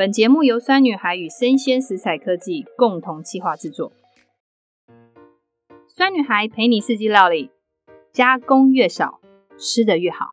本节目由酸女孩与生鲜食材科技共同企划制作。酸女孩陪你四季料理，加工越少，吃得越好。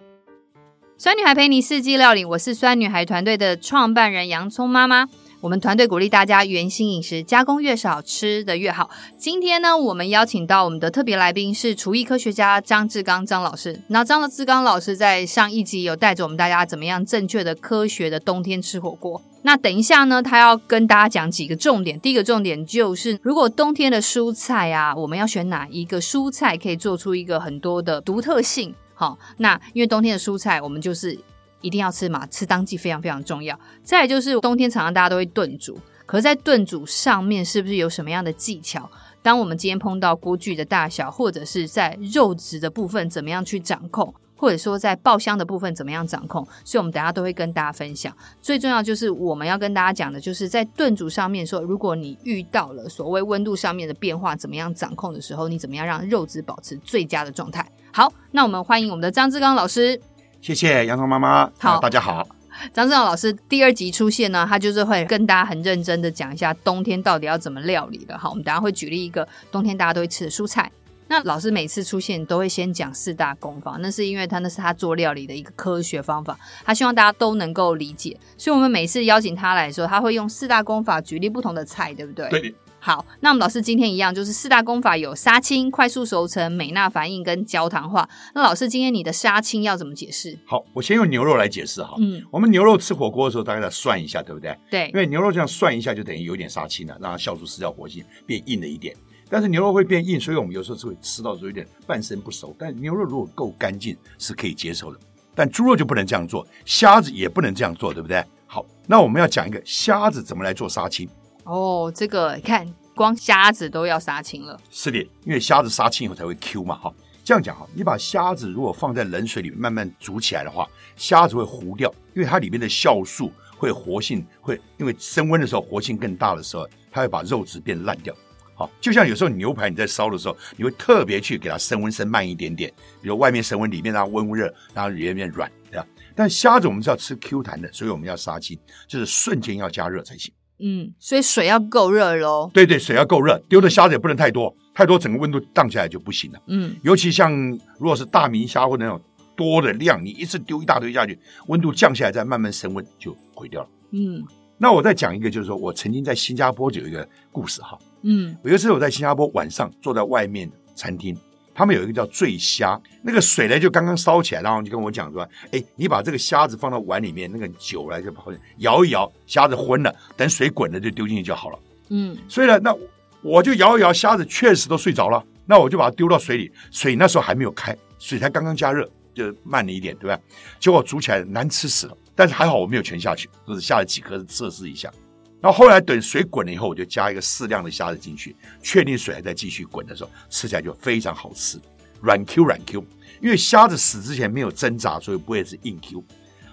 酸女孩陪你四季料理，我是酸女孩团队的创办人洋葱妈妈。我们团队鼓励大家原型饮食，加工越少，吃得越好。今天呢，我们邀请到我们的特别来宾是厨艺科学家张志刚张老师。那张志刚老师在上一集有带着我们大家怎么样正确的、科学的冬天吃火锅。那等一下呢，他要跟大家讲几个重点。第一个重点就是，如果冬天的蔬菜啊，我们要选哪一个蔬菜可以做出一个很多的独特性？好，那因为冬天的蔬菜，我们就是一定要吃嘛，吃当季非常非常重要。再就是冬天常常大家都会炖煮，可是在炖煮上面是不是有什么样的技巧？当我们今天碰到锅具的大小，或者是在肉质的部分怎么样去掌控，或者说在爆香的部分怎么样掌控？所以我们等下都会跟大家分享。最重要就是我们要跟大家讲的，就是在炖煮上面说，如果你遇到了所谓温度上面的变化，怎么样掌控的时候，你怎么样让肉质保持最佳的状态？好，那我们欢迎我们的张志刚老师。谢谢洋葱妈妈。好，大家好。张志刚老师第二集出现呢，他就是会跟大家很认真的讲一下冬天到底要怎么料理的。好，我们等下会举例一个冬天大家都会吃的蔬菜。那老师每次出现都会先讲四大功法，那是因为他那是他做料理的一个科学方法，他希望大家都能够理解。所以我们每次邀请他来说，他会用四大功法举例不同的菜，对不对？对。好，那我们老师今天一样，就是四大功法有杀青、快速熟成、美纳反应跟焦糖化。那老师今天你的杀青要怎么解释？好，我先用牛肉来解释哈。嗯，我们牛肉吃火锅的时候，大概要涮一下，对不对？对，因为牛肉这样涮一下，就等于有点杀青了，让它消除失掉活性，变硬了一点。但是牛肉会变硬，所以我们有时候是会吃到有点半生不熟。但牛肉如果够干净，是可以接受的。但猪肉就不能这样做，虾子也不能这样做，对不对？好，那我们要讲一个虾子怎么来做杀青。哦，这个你看。光虾子都要杀青了，是的，因为虾子杀青以后才会 Q 嘛，哈，这样讲哈，你把虾子如果放在冷水里面慢慢煮起来的话，虾子会糊掉，因为它里面的酵素会活性会，因为升温的时候活性更大的时候，它会把肉质变烂掉，好，就像有时候牛排你在烧的时候，你会特别去给它升温升慢一点点，比如外面升温，里面让它温温热，然后里面变软，对吧？但虾子我们是要吃 Q 弹的，所以我们要杀青，就是瞬间要加热才行。嗯，所以水要够热喽。对对，水要够热，丢的虾子也不能太多，太多整个温度荡下来就不行了。嗯，尤其像如果是大明虾或者那种多的量，你一次丢一大堆下去，温度降下来再慢慢升温就毁掉了。嗯，那我再讲一个，就是说我曾经在新加坡就有一个故事哈。嗯，有一次我在新加坡晚上坐在外面餐厅。他们有一个叫醉虾，那个水呢就刚刚烧起来，然后就跟我讲说：“哎，你把这个虾子放到碗里面，那个酒来就跑摇一摇，虾子昏了，等水滚了就丢进去就好了。”嗯，所以呢，那我就摇一摇，虾子确实都睡着了。那我就把它丢到水里，水那时候还没有开，水才刚刚加热，就慢了一点，对吧？结果煮起来难吃死了，但是还好我没有全下去，就是下了几颗测试一下。然后后来等水滚了以后，我就加一个适量的虾子进去，确定水还在继续滚的时候，吃起来就非常好吃，软 Q 软 Q。因为虾子死之前没有挣扎，所以不会是硬 Q。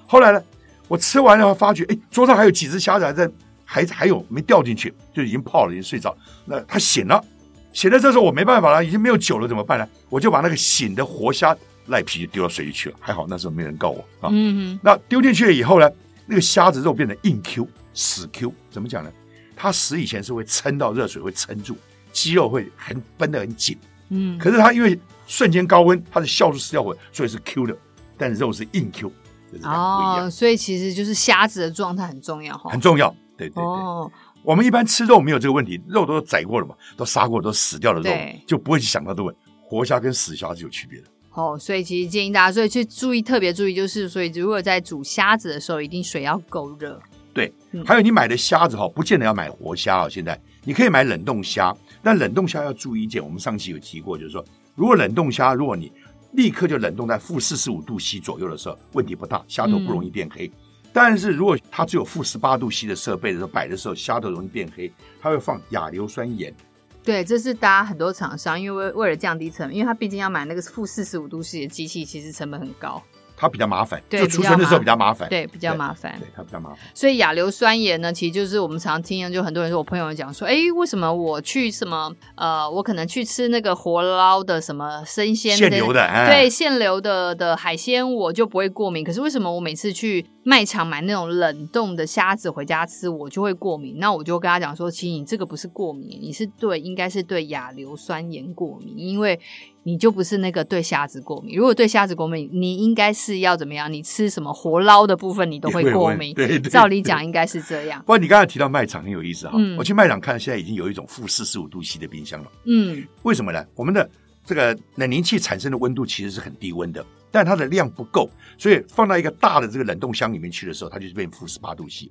后来呢，我吃完了发觉，哎，桌上还有几只虾子还在，还还有没掉进去，就已经泡了，已经睡着。那它醒了，醒了，这时候我没办法了，已经没有酒了，怎么办呢？我就把那个醒的活虾赖皮就丢到水里去了。还好那时候没人告我啊。嗯嗯。那丢进去了以后呢，那个虾子肉变得硬 Q。死 Q 怎么讲呢？它死以前是会撑到热水会撑住，肌肉会很绷得很紧。嗯，可是它因为瞬间高温，它的酵素失掉火，所以是 Q 的，但是肉是硬 Q。哦，所以其实就是虾子的状态很重要哈，很重要。对对对，哦，我们一般吃肉没有这个问题，肉都宰过了嘛，都杀过，都死掉的肉，就不会去想到这个问题。活虾跟死虾是有区别的。哦，所以其实建议大家，所以去注意，特别注意，就是所以如果在煮虾子的时候，一定水要够热。对，还有你买的虾子哈，不见得要买活虾啊。现在你可以买冷冻虾，但冷冻虾要注意一点，我们上期有提过，就是说，如果冷冻虾，如果你立刻就冷冻在负四十五度 C 左右的时候，问题不大，虾头不容易变黑。嗯、但是如果它只有负十八度 C 的设备的时候摆的时候，虾头容易变黑，它会放亚硫酸盐。对，这是大家很多厂商因为为为了降低成本，因为它毕竟要买那个负四十五度 C 的机器，其实成本很高。它比较麻烦，就储存的时候比较麻烦，对，比较麻烦，对，它比较麻烦。所以亚硫酸盐呢，其实就是我们常听，就很多人说，我朋友讲说，哎，为什么我去什么呃，我可能去吃那个活捞的什么生鲜现流的，对，现流的的海鲜，我就不会过敏。可是为什么我每次去卖场买那种冷冻的虾子回家吃，我就会过敏。那我就跟他讲说，其实你这个不是过敏，你是对，应该是对亚硫酸盐过敏，因为你就不是那个对虾子过敏。如果对虾子过敏，你应该是要怎么样？你吃什么活捞的部分，你都会 过敏。对，对，对，照理讲应该是这样。不过你刚才提到卖场很有意思哈，嗯、我去卖场看，现在已经有一种负四十五度 C 的冰箱了。嗯，为什么呢？我们的这个冷凝器产生的温度其实是很低温的。但它的量不够，所以放到一个大的这个冷冻箱里面去的时候，它就是变负十八度 C。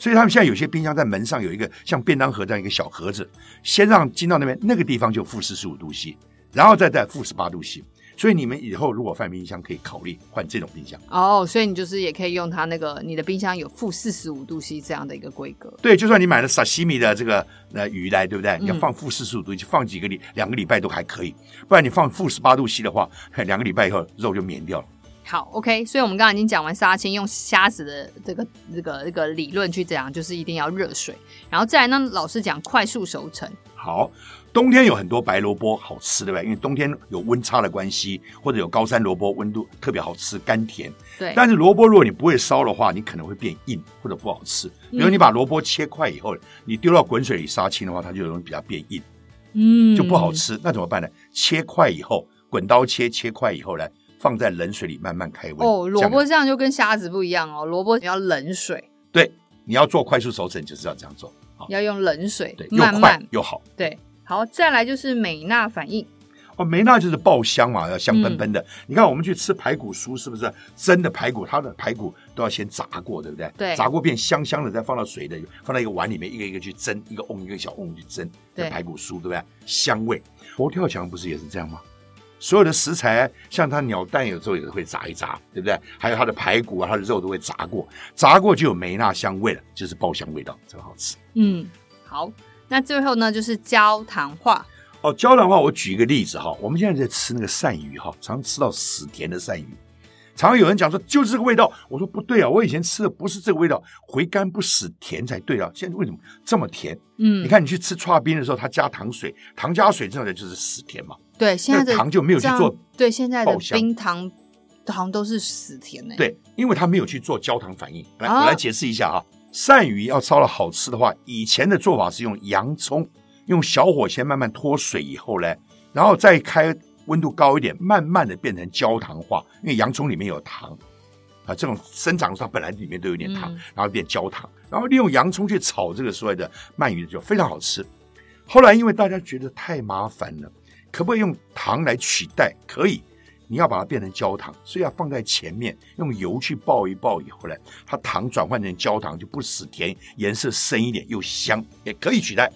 所以他们现在有些冰箱在门上有一个像便当盒这样一个小盒子，先让进到那边那个地方就负四十五度 C，然后再在负十八度 C。所以你们以后如果换冰箱，可以考虑换这种冰箱哦。Oh, 所以你就是也可以用它那个，你的冰箱有负四十五度 C 这样的一个规格。对，就算你买了沙西米的这个呃鱼来，对不对？你要放负四十五度就放几个礼两个礼拜都还可以。不然你放负十八度 C 的话，两个礼拜以后肉就绵掉了。好，OK，所以我们刚刚已经讲完杀青用虾子的这个这个这个理论去讲，就是一定要热水，然后再来呢，老师讲快速熟成。好，冬天有很多白萝卜好吃，对吧？因为冬天有温差的关系，或者有高山萝卜温度特别好吃，甘甜。对。但是萝卜如果你不会烧的话，你可能会变硬或者不好吃。比如你把萝卜切块以后，嗯、你丢到滚水里杀青的话，它就容易比较变硬，嗯，就不好吃。那怎么办呢？切块以后，滚刀切切块以后呢？放在冷水里慢慢开温哦。萝卜这样就跟虾子不一样哦，萝卜你要冷水。对，你要做快速熟成就是要这样做，要用冷水，对，慢慢又快又好。对，好，再来就是美纳反应。哦，梅纳就是爆香嘛，要香喷喷的。嗯、你看我们去吃排骨酥，是不是蒸的排骨？它的排骨都要先炸过，对不对？对，炸过变香香的，再放到水的，放到一个碗里面，一个一个去蒸，一个瓮一个小瓮去蒸，对，排骨酥，对不对？香味。佛跳墙不是也是这样吗？所有的食材，像它鸟蛋，有时候也会炸一炸，对不对？还有它的排骨啊，它的肉都会炸过，炸过就有梅纳香味了，就是爆香味道，真好吃。嗯，好，那最后呢，就是焦糖化。哦，焦糖化，我举一个例子哈，我们现在在吃那个鳝鱼哈，常常吃到死甜的鳝鱼，常常有人讲说就是这个味道，我说不对啊，我以前吃的不是这个味道，回甘不死甜才对啊，现在为什么这么甜？嗯，你看你去吃剉冰的时候，它加糖水，糖加水这样的就是死甜嘛。对，现在的糖就没有去做。对，现在的冰糖糖都是死甜的。对，因为它没有去做焦糖反应。来，我来解释一下哈。鳝鱼要烧了好吃的话，以前的做法是用洋葱，用小火先慢慢脱水以后呢，然后再开温度高一点，慢慢的变成焦糖化。因为洋葱里面有糖啊，这种生长的时候它本来里面都有点糖，然后变焦糖，然后利用洋葱去炒这个所谓的鳗鱼就非常好吃。后来因为大家觉得太麻烦了。可不可以用糖来取代？可以，你要把它变成焦糖，所以要放在前面，用油去爆一爆以后呢，它糖转换成焦糖就不死甜，颜色深一点又香，也可以取代。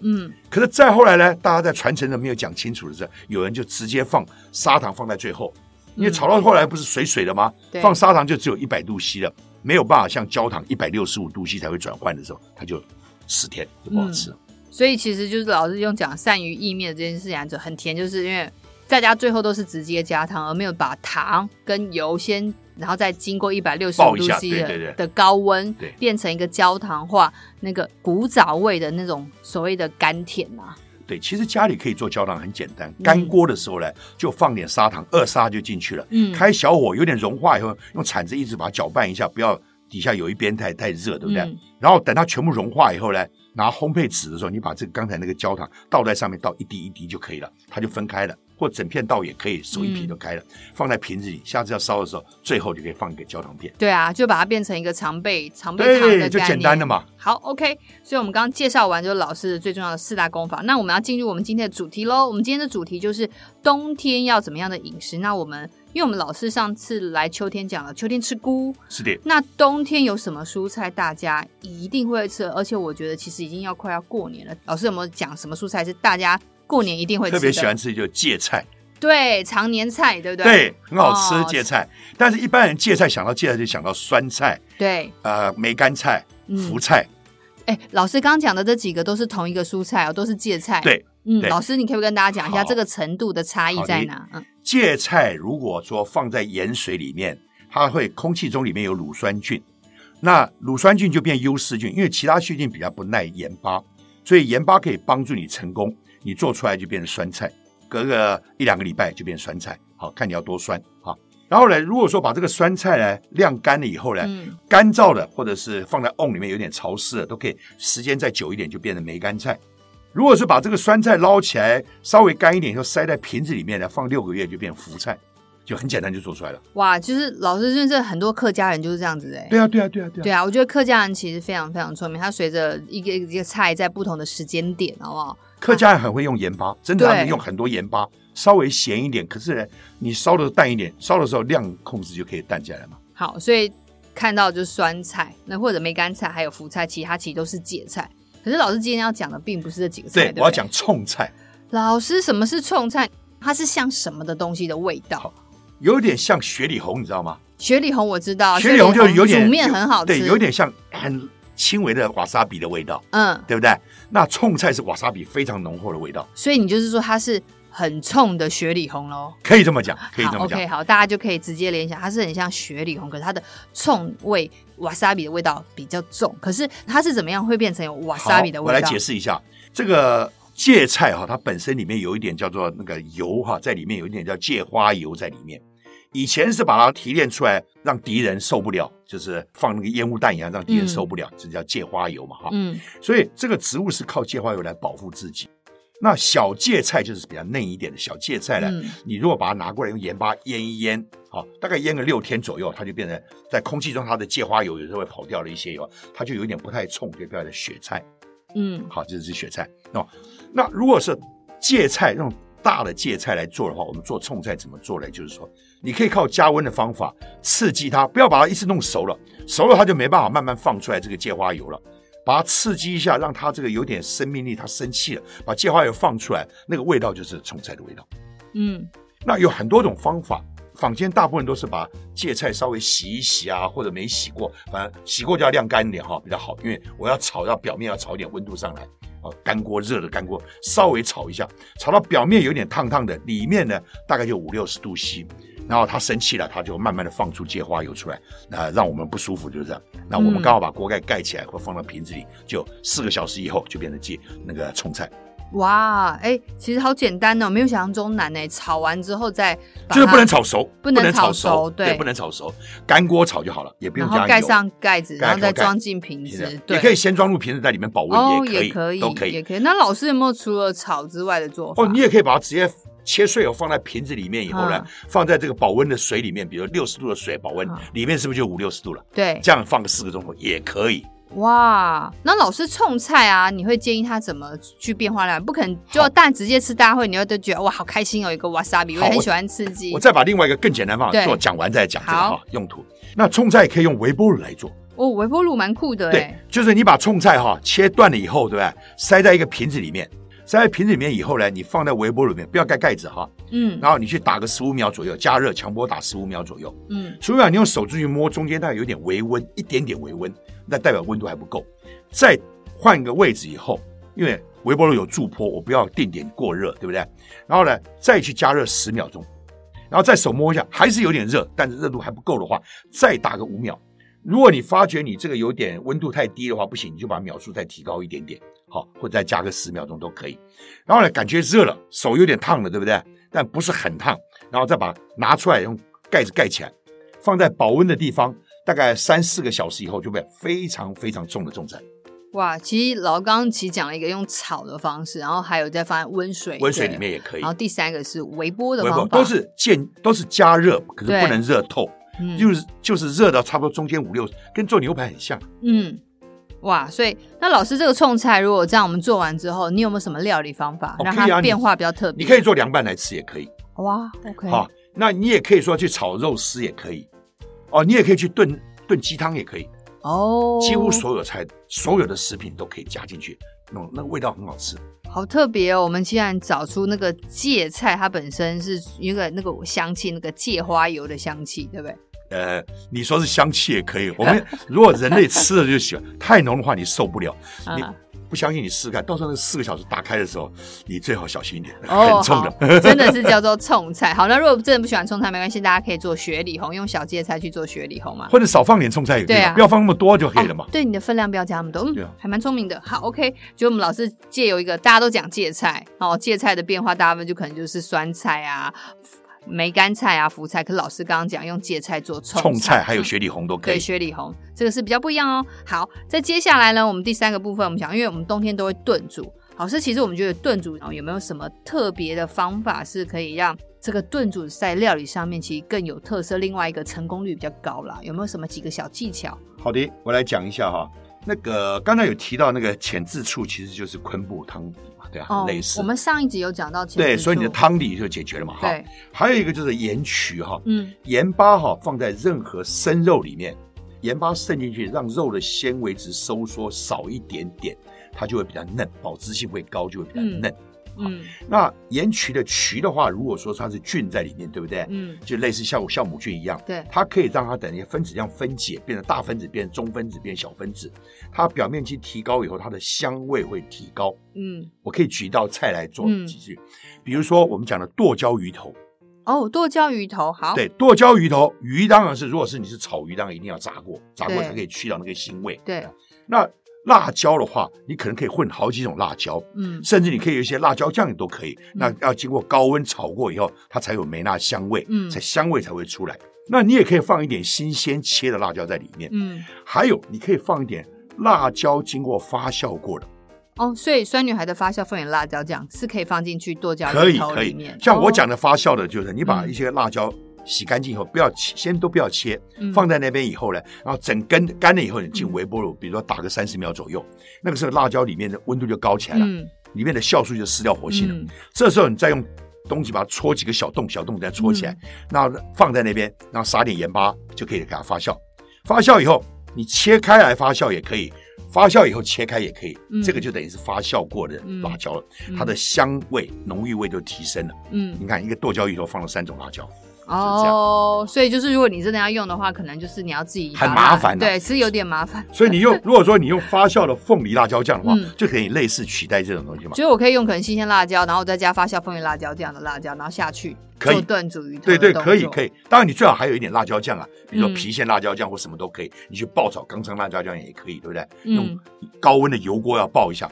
嗯，可是再后来呢，大家在传承的没有讲清楚的时候，有人就直接放砂糖放在最后，因为炒到后来不是水水的吗？嗯、放砂糖就只有一百度 C 了，没有办法像焦糖一百六十五度 C 才会转换的时候，它就死甜，就不好吃了。嗯所以其实就是老师用讲善于意面的这件事情，就很甜，就是因为大家最后都是直接加糖，而没有把糖跟油先，然后再经过一百六十五度 C 的高温，变成一个焦糖化那个古早味的那种所谓的甘甜啊。对，其实家里可以做焦糖，很简单。干锅的时候呢，嗯、就放点砂糖，二砂就进去了。嗯，开小火，有点融化以后，用铲子一直把它搅拌一下，不要底下有一边太太热，对不对？嗯、然后等它全部融化以后呢。拿烘焙纸的时候，你把这个刚才那个焦糖倒在上面，倒一滴一滴就可以了，它就分开了。或整片稻也可以，手一劈就开了。嗯、放在瓶子里，下次要烧的时候，最后就可以放一个焦糖片。对啊，就把它变成一个常备常备糖的概念，就简单的嘛。好，OK。所以我们刚刚介绍完就是老师最重要的四大功法。那我们要进入我们今天的主题喽。我们今天的主题就是冬天要怎么样的饮食。那我们因为我们老师上次来秋天讲了，秋天吃菇。是的。那冬天有什么蔬菜大家一定会吃？而且我觉得其实已经要快要过年了。老师有没有讲什么蔬菜是大家过年一定会？特别喜欢吃就是芥菜。对，常年菜，对不对？对，很好吃芥菜。但是，一般人芥菜想到芥菜就想到酸菜，对，呃，梅干菜、福菜。哎，老师刚讲的这几个都是同一个蔬菜哦，都是芥菜。对，嗯，老师，你可不可以跟大家讲一下这个程度的差异在哪？嗯，芥菜如果说放在盐水里面，它会空气中里面有乳酸菌，那乳酸菌就变优势菌，因为其他细菌比较不耐盐巴，所以盐巴可以帮助你成功，你做出来就变成酸菜。隔个一两个礼拜就变酸菜，好看你要多酸啊。然后呢，如果说把这个酸菜呢晾干了以后呢，嗯、干燥的或者是放在瓮里面有点潮湿的，都可以时间再久一点就变成梅干菜。如果是把这个酸菜捞起来稍微干一点，就塞在瓶子里面呢，放六个月就变福菜，就很简单就做出来了。哇，就是老师认识很多客家人就是这样子哎。对啊，对啊，对啊，对啊。对啊，我觉得客家人其实非常非常聪明，他随着一个一个菜在不同的时间点，好不好？客家人很会用盐巴，真的他们用很多盐巴。稍微咸一点，可是呢，你烧的淡一点，烧的时候量控制就可以淡下来嘛。好，所以看到就是酸菜，那或者梅干菜，还有福菜，其他其实都是芥菜。可是老师今天要讲的并不是这几个菜，对，对，我要讲冲菜。老师，什么是冲菜？它是像什么的东西的味道？有点像雪里红，你知道吗？雪里红我知道，雪里红就有点煮面很好吃，对，有点像很轻微的瓦萨比的味道，嗯，对不对？那冲菜是瓦萨比非常浓厚的味道，所以你就是说它是。很冲的雪里红喽，可以这么讲，可以这么讲。OK，好，大家就可以直接联想，它是很像雪里红，可是它的冲味瓦萨比的味道比较重。可是它是怎么样会变成有瓦萨比的味道？我来解释一下，这个芥菜哈，它本身里面有一点叫做那个油哈，在里面有一点叫芥花油在里面。以前是把它提炼出来，让敌人受不了，就是放那个烟雾弹一样，让敌人受不了，这、嗯、叫芥花油嘛哈。嗯，所以这个植物是靠芥花油来保护自己。那小芥菜就是比较嫩一点的小芥菜呢。嗯、你如果把它拿过来用盐巴腌一腌，好，大概腌个六天左右，它就变成在空气中它的芥花油有时候会跑掉了一些油，它就有点不太冲，就变成雪菜。嗯，好，这是雪菜。哦，那如果是芥菜用大的芥菜来做的话，我们做冲菜怎么做呢？就是说，你可以靠加温的方法刺激它，不要把它一次弄熟了，熟了它就没办法慢慢放出来这个芥花油了。把它刺激一下，让它这个有点生命力，它生气了，把芥花油放出来，那个味道就是虫菜的味道。嗯，那有很多种方法，坊间大部分都是把芥菜稍微洗一洗啊，或者没洗过，反正洗过就要晾干一点哈，比较好，因为我要炒到表面要炒一点温度上来，哦，干锅热的干锅稍微炒一下，炒到表面有点烫烫的，里面呢大概就五六十度 C。然后他生气了，他就慢慢的放出芥花油出来，那让我们不舒服，就是这样。那我们刚好把锅盖盖起来，或放到瓶子里，就四个小时以后就变成芥那个葱菜。哇，哎，其实好简单哦，没有想象中难哎。炒完之后再，就是不能炒熟，不能炒熟，对，不能炒熟，干锅炒就好了，也不用加油。盖上盖子，然后再装进瓶子，也可以先装入瓶子，在里面保温，也可以，都可以，也可以。那老师有没有除了炒之外的做法？哦，你也可以把它直接。切碎后放在瓶子里面以后呢，放在这个保温的水里面，比如六十度的水保温，里面是不是就五六十度了？对，这样放个四个钟头也可以。哇，那老师冲菜啊，你会建议他怎么去变化量？不可能就蛋直接吃大会，你会都觉得哇好开心哦，有一个瓦萨比，我很喜欢刺激。我再把另外一个更简单方法做讲完再讲这个哈用途。那冲菜可以用微波炉来做哦，微波炉蛮酷的。对，就是你把冲菜哈切断了以后，对不对？塞在一个瓶子里面。塞在瓶子里面以后呢，你放在微波炉里面，不要盖盖子哈。嗯。然后你去打个十五秒左右，加热，强波打十五秒左右。嗯。十五秒，你用手指去摸中间，大概有点微温，一点点微温，那代表温度还不够。再换一个位置以后，因为微波炉有助坡，我不要定点过热，对不对？然后呢，再去加热十秒钟，然后再手摸一下，还是有点热，但是热度还不够的话，再打个五秒。如果你发觉你这个有点温度太低的话，不行，你就把秒数再提高一点点。好，或者再加个十秒钟都可以。然后呢，感觉热了，手有点烫了，对不对？但不是很烫。然后再把拿出来，用盖子盖起来，放在保温的地方，大概三四个小时以后，就会非常非常重的重菜。哇，其实老刚刚其实讲了一个用炒的方式，然后还有再放在温水，温水里面也可以。然后第三个是微波的方法，都是见都是加热，可是不能热透，嗯、就是就是热到差不多中间五六，跟做牛排很像。嗯。哇，所以那老师这个冲菜，如果这样我们做完之后，你有没有什么料理方法让它变化比较特别？你可以做凉拌来吃也可以。哇，OK。好，那你也可以说去炒肉丝也可以。哦，你也可以去炖炖鸡汤也可以。哦，几乎所有菜，所有的食品都可以加进去，那那个味道很好吃。好特别哦！我们既然找出那个芥菜，它本身是一个那个香气，那个芥花油的香气，对不对？呃，你说是香气也可以。我们如果人类吃了就喜欢，太浓的话你受不了。你不相信你试试看，到时候那四个小时打开的时候，你最好小心一点，哦、很冲的。真的是叫做冲菜。好，那如果真的不喜欢冲菜没关系，大家可以做雪里红，用小芥菜去做雪里红嘛，或者少放点冲菜也可以，啊、不要放那么多就可以了嘛。哦、对，你的分量不要加那么多，嗯，啊、还蛮聪明的。好，OK，就我们老师借由一个大家都讲芥菜，哦，芥菜的变化大部分就可能就是酸菜啊。梅干菜啊、福菜，可是老师刚刚讲用芥菜做葱葱菜，还有雪里红都可以。对，雪里红这个是比较不一样哦。好，在接下来呢，我们第三个部分，我们讲，因为我们冬天都会炖煮，老师其实我们觉得炖煮有没有什么特别的方法是可以让这个炖煮在料理上面其实更有特色？另外一个成功率比较高啦，有没有什么几个小技巧？好的，我来讲一下哈。那个刚才有提到那个浅字醋，其实就是昆布汤对啊，哦、类似。我们上一集有讲到对，所以你的汤底就解决了嘛，哈。对。还有一个就是盐曲哈，嗯，盐巴哈放在任何生肉里面，盐巴渗进去，让肉的纤维质收缩少一点点，它就会比较嫩，保质性会高，就会比较嫩。嗯嗯，那盐曲的曲的话，如果说它是菌在里面，对不对？嗯，就类似酵酵母菌一样，对，它可以让它等于分子量分解，变成大分子，变成中分子，变成小分子。它表面积提高以后，它的香味会提高。嗯，我可以举一道菜来做几句，嗯、比如说我们讲的剁椒鱼头。哦，剁椒鱼头好。对，剁椒鱼头鱼当然是，如果是你是炒鱼，当然一定要炸过，炸过才可以去掉那个腥味。对，那。辣椒的话，你可能可以混好几种辣椒，嗯，甚至你可以有一些辣椒酱也都可以。嗯、那要经过高温炒过以后，它才有梅纳香味，嗯，才香味才会出来。那你也可以放一点新鲜切的辣椒在里面，嗯，还有你可以放一点辣椒经过发酵过的。哦，所以酸女孩的发酵放点辣椒酱是可以放进去剁椒可以可以。像我讲的发酵的，就是你把一些辣椒。洗干净以后，不要切，先都不要切，放在那边以后呢，然后整根干了以后，你进微波炉，比如说打个三十秒左右，那个时候辣椒里面的温度就高起来了，里面的酵素就失掉活性了。这时候你再用东西把它戳几个小洞，小洞再戳起来，然后放在那边，然后撒点盐巴就可以给它发酵。发酵以后，你切开来发酵也可以，发酵以后切开也可以，这个就等于是发酵过的辣椒了，它的香味、浓郁味就提升了。嗯，你看一个剁椒鱼头放了三种辣椒。哦，所以就是如果你真的要用的话，可能就是你要自己很麻烦，对，是有点麻烦。所以你用，如果说你用发酵的凤梨辣椒酱的话，就可以类似取代这种东西嘛。所以我可以用可能新鲜辣椒，然后再加发酵凤梨辣椒这样的辣椒，然后下去做炖煮鱼头。对对，可以可以。当然你最好还有一点辣椒酱啊，比如说郫县辣椒酱或什么都可以。你去爆炒刚成辣椒酱也可以，对不对？用高温的油锅要爆一下。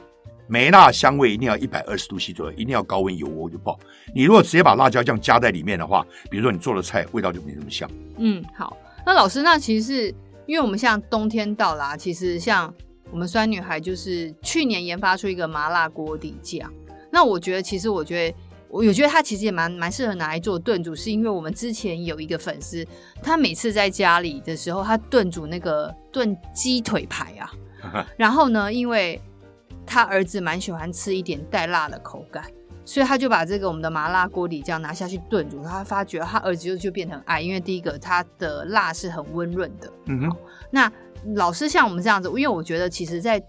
梅辣香味一定要一百二十度 C 左右，一定要高温油锅就爆。你如果直接把辣椒酱加在里面的话，比如说你做的菜味道就没那么香。嗯，好。那老师，那其实是因为我们像冬天到啦，其实像我们酸女孩就是去年研发出一个麻辣锅底酱。那我觉得，其实我觉得，我有觉得它其实也蛮蛮适合拿来做炖煮，是因为我们之前有一个粉丝，他每次在家里的时候，他炖煮那个炖鸡腿排啊，然后呢，因为他儿子蛮喜欢吃一点带辣的口感，所以他就把这个我们的麻辣锅底酱拿下去炖煮。他发觉他儿子就就变成爱，因为第一个它的辣是很温润的。嗯哼。那老师像我们这样子，因为我觉得其实在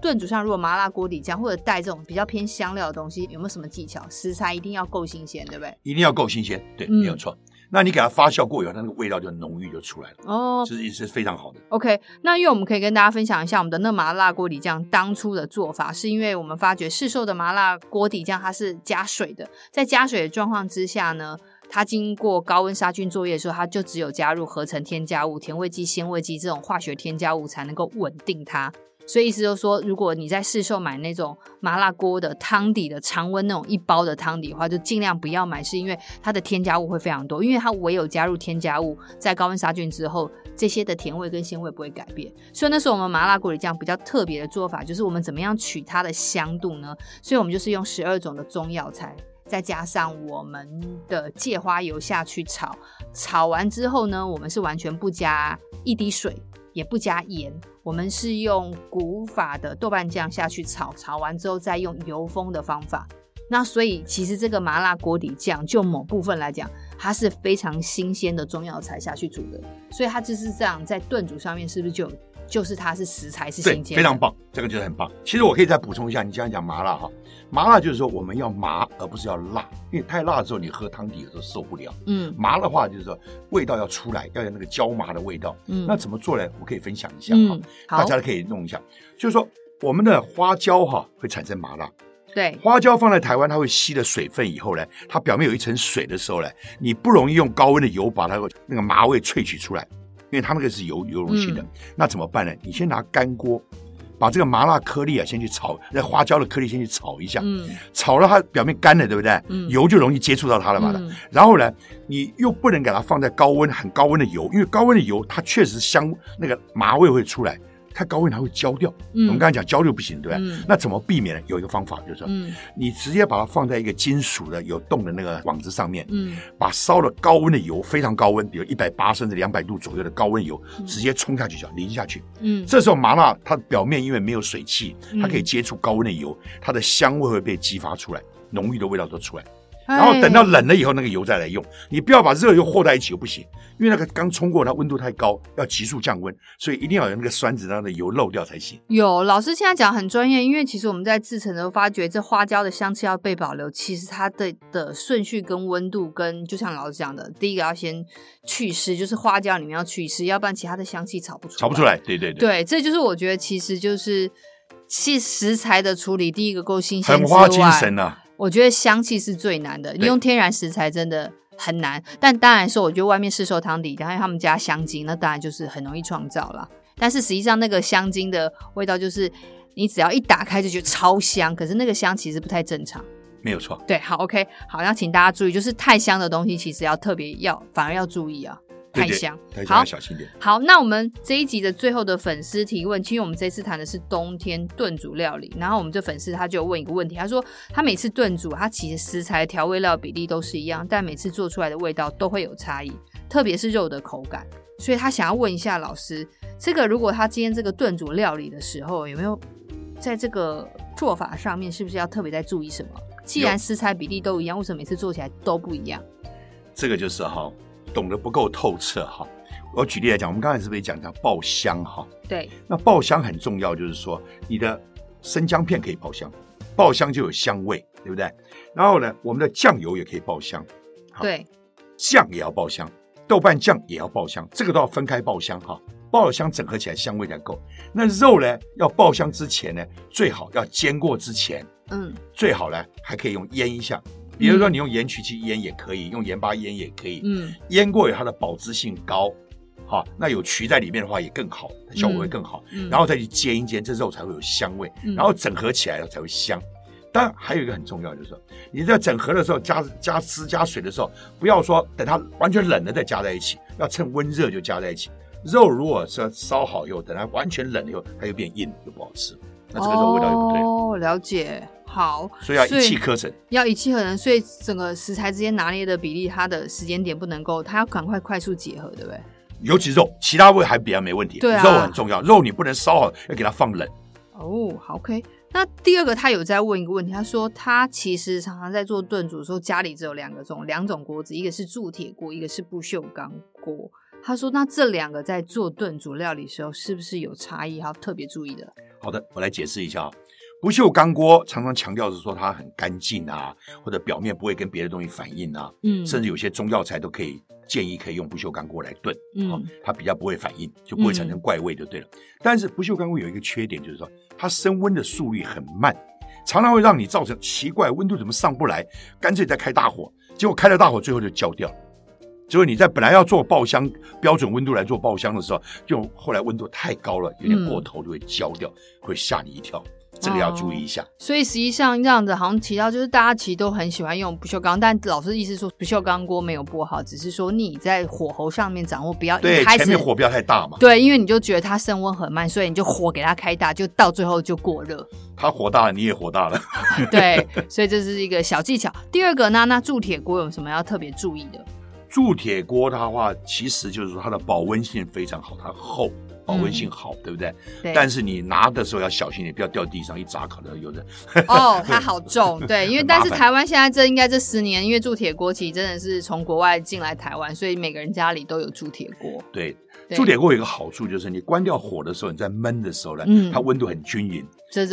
炖煮上，如果麻辣锅底酱或者带这种比较偏香料的东西，有没有什么技巧？食材一定要够新鲜，对不对？一定要够新鲜，对，没有错。嗯那你给它发酵过以后，它那个味道就浓郁就出来了哦，这是是非常好的。OK，那因为我们可以跟大家分享一下我们的那麻辣锅底酱当初的做法，是因为我们发觉市售的麻辣锅底酱它是加水的，在加水的状况之下呢，它经过高温杀菌作业的时候，它就只有加入合成添加物、甜味剂、鲜味剂这种化学添加物才能够稳定它。所以意思就是说，如果你在市售买那种麻辣锅的汤底的常温那种一包的汤底的话，就尽量不要买，是因为它的添加物会非常多。因为它唯有加入添加物，在高温杀菌之后，这些的甜味跟鲜味不会改变。所以那时候我们麻辣锅里这样比较特别的做法，就是我们怎么样取它的香度呢？所以我们就是用十二种的中药材，再加上我们的芥花油下去炒，炒完之后呢，我们是完全不加一滴水。也不加盐，我们是用古法的豆瓣酱下去炒，炒完之后再用油封的方法。那所以其实这个麻辣锅底酱，就某部分来讲，它是非常新鲜的中药材下去煮的，所以它就是这样在炖煮上面是不是就就是它是食材是新鲜，非常棒，这个就是很棒。其实我可以再补充一下，你这样讲麻辣哈。麻辣就是说我们要麻，而不是要辣，因为太辣的时候你喝汤底有时候受不了。嗯，麻的话就是说味道要出来，要有那个椒麻的味道。嗯，那怎么做呢？我可以分享一下哈，大家可以弄一下。就是说我们的花椒哈会产生麻辣。对，花椒放在台湾，它会吸了水分以后呢，它表面有一层水的时候呢，你不容易用高温的油把它那个麻味萃取出来，因为它那个是油油溶性的。那怎么办呢？你先拿干锅。把这个麻辣颗粒啊先去炒，那花椒的颗粒先去炒一下，嗯，炒了它表面干了，对不对？嗯，油就容易接触到它了嘛。嗯，然后呢，你又不能给它放在高温很高温的油，因为高温的油它确实香，那个麻味会出来。太高温它会焦掉，嗯、我们刚才讲焦就不行，对吧？嗯、那怎么避免呢？有一个方法，就是说，嗯、你直接把它放在一个金属的有洞的那个网子上面，嗯，把烧了高温的油，非常高温，比如一百八甚至两百度左右的高温油，直接冲下去就淋下去，嗯，这时候麻辣它表面因为没有水汽，它可以接触高温的油，它的香味会被激发出来，浓郁的味道都出来。然后等到冷了以后，那个油再来用。你不要把热油和在一起又不行，因为那个刚冲过，它温度太高，要急速降温，所以一定要有那个酸子让那个油漏掉才行。有老师现在讲很专业，因为其实我们在制成的时候发觉，这花椒的香气要被保留，其实它的的顺序跟温度跟就像老师讲的，第一个要先去湿，就是花椒里面要去湿，要不然其他的香气炒不出来。炒不出来，对对对。对，这就是我觉得其实就是其食材的处理，第一个够新鲜，很花精神啊。我觉得香气是最难的，你用天然食材真的很难。但当然说，我觉得外面市售汤底，然后他们加香精，那当然就是很容易创造了。但是实际上，那个香精的味道，就是你只要一打开就觉得超香，可是那个香其实不太正常。没有错。对，好，OK，好，那请大家注意，就是太香的东西，其实要特别要，反而要注意啊。太香，太香，要小心点。好，那我们这一集的最后的粉丝提问，其实我们这次谈的是冬天炖煮料理，然后我们这粉丝他就问一个问题，他说他每次炖煮，他其实食材调味料比例都是一样，但每次做出来的味道都会有差异，特别是肉的口感，所以他想要问一下老师，这个如果他今天这个炖煮料理的时候，有没有在这个做法上面，是不是要特别在注意什么？既然食材比例都一样，为什么每次做起来都不一样？这个就是哈。懂得不够透彻哈，我举例来讲，我们刚才是不是讲讲爆香哈？对，那爆香很重要，就是说你的生姜片可以爆香，爆香就有香味，对不对？然后呢，我们的酱油也可以爆香，对，酱也要爆香，豆瓣酱也要爆香，这个都要分开爆香哈，爆了香整合起来香味才够。那肉呢，要爆香之前呢，最好要煎过之前，嗯，最好呢还可以用腌一下。比如说，你用盐曲去腌也可以，用盐巴腌也可以。嗯，腌过以后它的保质性高，好，那有曲在里面的话也更好，效果会更好。嗯，然后再去煎一煎，这肉才会有香味，然后整合起来了才会香。当然还有一个很重要，就是说你在整合的时候加加汁加水的时候，不要说等它完全冷了再加在一起，要趁温热就加在一起。肉如果是烧好以后，等它完全冷了以后，它又变硬，就不好吃。那这个肉味道就不对。哦，了解。好，所以要一气呵成，要一气呵成，所以整个食材之间拿捏的比例，它的时间点不能够，它要赶快快速结合，对不对？尤其肉，其他味还比较没问题。对啊，肉很重要，肉你不能烧好，要给它放冷。哦，好，OK。那第二个，他有在问一个问题，他说他其实常常在做炖煮的时候，家里只有两个种两种锅子，一个是铸铁锅，一个是不锈钢锅。他说，那这两个在做炖煮料理的时候，是不是有差异，要特别注意的？好的，我来解释一下。不锈钢锅常常强调是说它很干净啊，或者表面不会跟别的东西反应啊，嗯，甚至有些中药材都可以建议可以用不锈钢锅来炖，嗯、哦，它比较不会反应，就不会产生怪味就对了。嗯、但是不锈钢锅有一个缺点，就是说它升温的速率很慢，常常会让你造成奇怪温度怎么上不来，干脆再开大火，结果开了大火最后就焦掉。结果你在本来要做爆香标准温度来做爆香的时候，就后来温度太高了，有点过头就会焦掉，嗯、会吓你一跳。这个要注意一下，哦、所以实际上这样子好像提到，就是大家其实都很喜欢用不锈钢，但老师的意思说不锈钢锅没有不好，只是说你在火候上面掌握不要对，前面火不要太大嘛。对，因为你就觉得它升温很慢，所以你就火给它开大，就到最后就过热。它火大了，你也火大了。对，所以这是一个小技巧。第二个呢，那铸铁锅有什么要特别注意的？铸铁锅的话，其实就是说它的保温性非常好，它厚。保温性好，嗯、对不对？对。但是你拿的时候要小心点，不要掉地上，一砸可能有人。哦，它好重，对，因为但是台湾现在这应该这十年，因为铸铁锅其实真的是从国外进来台湾，所以每个人家里都有铸铁锅。对。铸铁锅有一个好处，就是你关掉火的时候，你在焖的时候呢，嗯、它温度很均匀。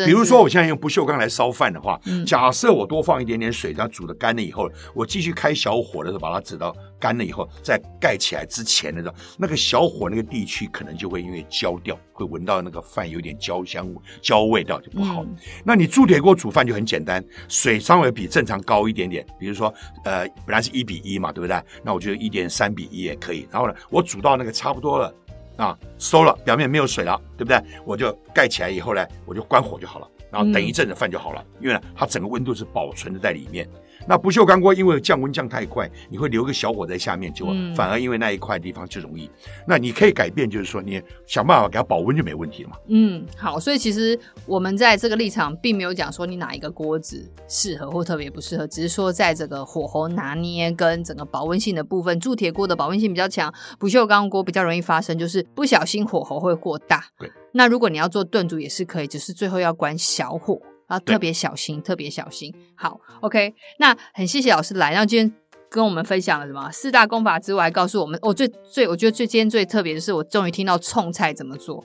比如说，我现在用不锈钢来烧饭的话，嗯、假设我多放一点点水，它煮的干了以后，我继续开小火的时候，把它煮到干了以后，再盖起来之前的时候，那个小火那个地区可能就会因为焦掉，会闻到那个饭有点焦香、焦味道就不好。嗯、那你铸铁锅煮饭就很简单，水稍微比正常高一点点，比如说呃，本来是一比一嘛，对不对？那我觉得一点三比一也可以。然后呢，我煮到那个差不多了。啊，收了，表面没有水了，对不对？我就盖起来以后呢，我就关火就好了，然后等一阵子饭就好了，嗯、因为呢，它整个温度是保存的在里面。那不锈钢锅因为降温降太快，你会留个小火在下面，就反而因为那一块地方就容易。嗯、那你可以改变，就是说你想办法给它保温就没问题了嘛。嗯，好，所以其实我们在这个立场并没有讲说你哪一个锅子适合或特别不适合，只是说在这个火候拿捏跟整个保温性的部分，铸铁锅的保温性比较强，不锈钢锅比较容易发生，就是不小心火候会过大。对，那如果你要做炖煮也是可以，只是最后要关小火。要特别小心，特别小心。好，OK，那很谢谢老师来，然后今天跟我们分享了什么四大功法之外，告诉我们，我最最我觉得最今天最特别的是，我终于听到冲菜怎么做。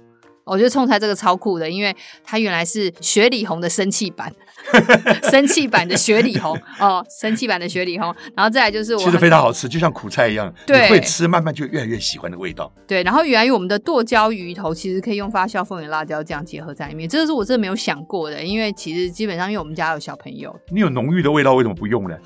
我觉得冲菜这个超酷的，因为它原来是雪里红的生气版，生气版的雪里红哦，生气版的雪里红，然后再来就是我其实非常好吃，就像苦菜一样，对，你会吃，慢慢就越来越喜欢的味道。对，然后原来我们的剁椒鱼头其实可以用发酵凤眼辣椒酱结合在里面，这个是我真的没有想过的，因为其实基本上因为我们家有小朋友，你有浓郁的味道，为什么不用呢？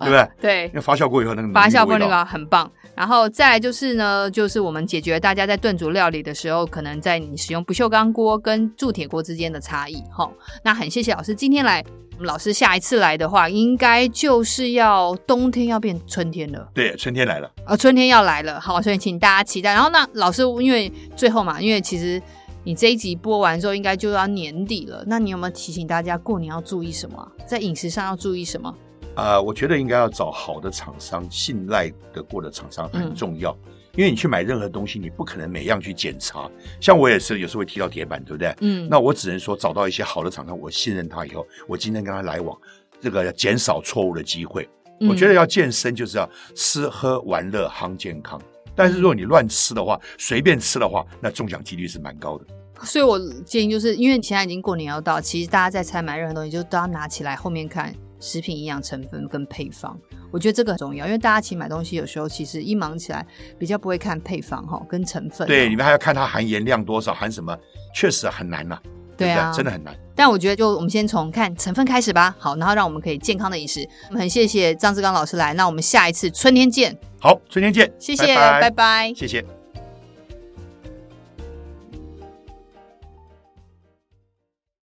对不对？对，因为发酵过以后那个发酵过那个很棒。然后再来就是呢，就是我们解决大家在炖煮料理的时候，可能在你使用不锈钢锅跟铸铁锅之间的差异。哈，那很谢谢老师今天来，老师下一次来的话，应该就是要冬天要变春天了。对，春天来了。啊，春天要来了。好，所以请大家期待。然后那老师，因为最后嘛，因为其实你这一集播完之后，应该就要年底了。那你有没有提醒大家过年要注意什么？在饮食上要注意什么？呃，我觉得应该要找好的厂商，信赖得过的厂商很重要。嗯、因为你去买任何东西，你不可能每样去检查。像我也是，有时候会提到铁板，对不对？嗯。那我只能说找到一些好的厂商，我信任他以后，我今天跟他来往，这个要减少错误的机会。嗯、我觉得要健身就是要吃喝玩乐夯健康。但是如果你乱吃的话，随便吃的话，那中奖几率是蛮高的。所以我建议就是，因为现在已经过年要到，其实大家在采买任何东西，就都要拿起来后面看。食品营养成分跟配方，我觉得这个很重要，因为大家其实买东西，有时候其实一忙起来比较不会看配方哈，跟成分。对，你们还要看它含盐量多少，含什么，确实很难呐、啊。对啊对，真的很难。但我觉得，就我们先从看成分开始吧。好，然后让我们可以健康的饮食。我们很谢谢张志刚老师来，那我们下一次春天见。好，春天见，谢谢，拜拜，拜拜谢谢。